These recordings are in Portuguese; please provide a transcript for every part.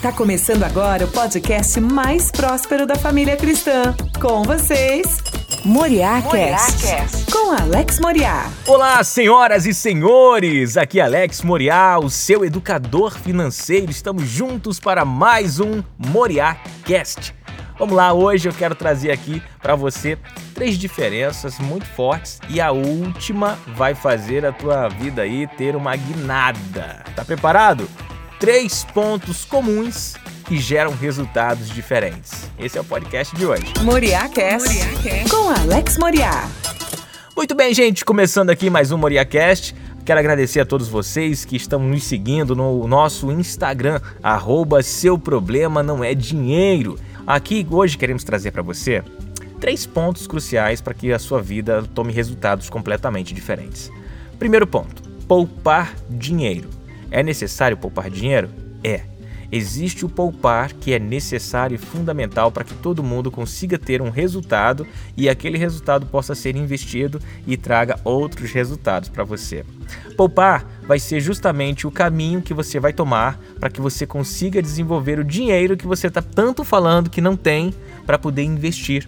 Tá começando agora o podcast mais próspero da família cristã. Com vocês, Moriá Cast, com Alex Moriá. Olá, senhoras e senhores! Aqui é Alex Moriá, o seu educador financeiro. Estamos juntos para mais um Moriá Cast. Vamos lá, hoje eu quero trazer aqui para você três diferenças muito fortes e a última vai fazer a tua vida aí ter uma guinada. Tá preparado? Três pontos comuns que geram resultados diferentes. Esse é o podcast de hoje. Moriá Cast, com Alex Moriá. Muito bem, gente, começando aqui mais um Moriá Cast. Quero agradecer a todos vocês que estão nos seguindo no nosso Instagram, arroba seu problema não é dinheiro. Aqui hoje queremos trazer para você três pontos cruciais para que a sua vida tome resultados completamente diferentes. Primeiro ponto: poupar dinheiro. É necessário poupar dinheiro? É. Existe o poupar que é necessário e fundamental para que todo mundo consiga ter um resultado e aquele resultado possa ser investido e traga outros resultados para você. Poupar vai ser justamente o caminho que você vai tomar para que você consiga desenvolver o dinheiro que você está tanto falando que não tem para poder investir.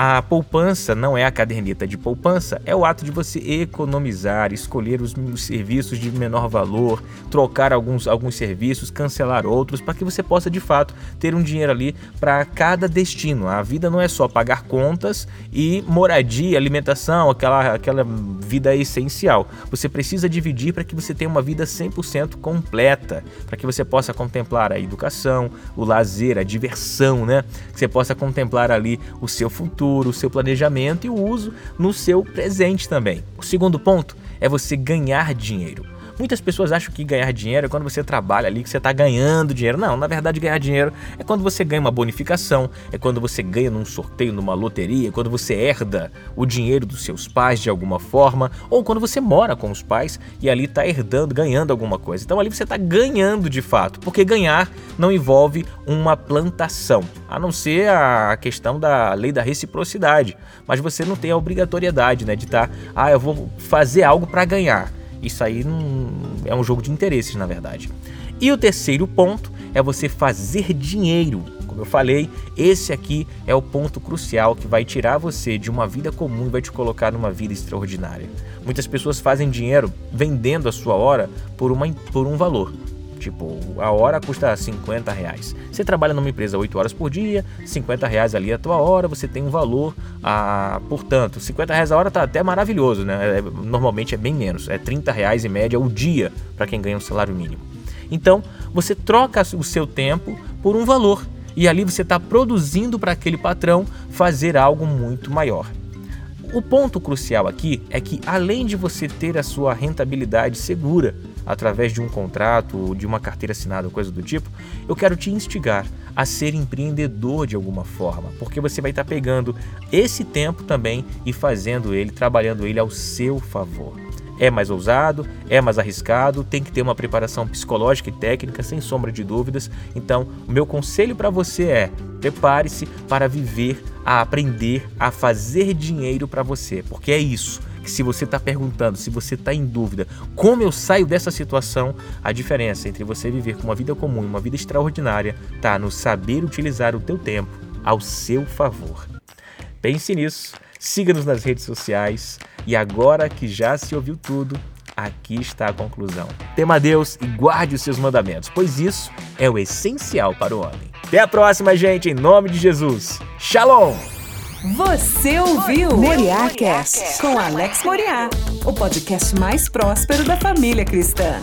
A poupança não é a caderneta de poupança, é o ato de você economizar, escolher os serviços de menor valor, trocar alguns, alguns serviços, cancelar outros, para que você possa de fato ter um dinheiro ali para cada destino. A vida não é só pagar contas e moradia, alimentação, aquela, aquela vida essencial. Você precisa dividir para que você tenha uma vida 100% completa, para que você possa contemplar a educação, o lazer, a diversão, né? Que você possa contemplar ali o seu futuro futuro, o seu planejamento e o uso no seu presente também. O segundo ponto é você ganhar dinheiro. Muitas pessoas acham que ganhar dinheiro é quando você trabalha ali, que você está ganhando dinheiro. Não, na verdade, ganhar dinheiro é quando você ganha uma bonificação, é quando você ganha num sorteio, numa loteria, é quando você herda o dinheiro dos seus pais de alguma forma, ou quando você mora com os pais e ali está herdando, ganhando alguma coisa. Então ali você está ganhando de fato, porque ganhar não envolve uma plantação, a não ser a questão da lei da reciprocidade. Mas você não tem a obrigatoriedade né, de estar, tá, ah, eu vou fazer algo para ganhar. Isso aí não é um jogo de interesses, na verdade. E o terceiro ponto é você fazer dinheiro. Como eu falei, esse aqui é o ponto crucial que vai tirar você de uma vida comum e vai te colocar numa vida extraordinária. Muitas pessoas fazem dinheiro vendendo a sua hora por, uma, por um valor. Tipo, a hora custa 50 reais. Você trabalha numa empresa 8 horas por dia, 50 reais ali a tua hora, você tem um valor, portanto, 50 reais a hora tá até maravilhoso, né? É, normalmente é bem menos, é 30 reais em média o dia para quem ganha um salário mínimo. Então, você troca o seu tempo por um valor e ali você está produzindo para aquele patrão fazer algo muito maior. O ponto crucial aqui é que, além de você ter a sua rentabilidade segura, através de um contrato, de uma carteira assinada, coisa do tipo, eu quero te instigar a ser empreendedor de alguma forma, porque você vai estar pegando esse tempo também e fazendo ele, trabalhando ele ao seu favor. É mais ousado, é mais arriscado, tem que ter uma preparação psicológica e técnica, sem sombra de dúvidas. Então, o meu conselho para você é: prepare-se para viver, a aprender a fazer dinheiro para você, porque é isso se você está perguntando, se você está em dúvida, como eu saio dessa situação, a diferença entre você viver com uma vida comum e uma vida extraordinária está no saber utilizar o teu tempo ao seu favor. Pense nisso, siga-nos nas redes sociais e agora que já se ouviu tudo, aqui está a conclusão. Tema a Deus e guarde os seus mandamentos, pois isso é o essencial para o homem. Até a próxima, gente, em nome de Jesus. Shalom! Você ouviu Moriá Cast com Alex Moriá, o podcast mais próspero da família cristã.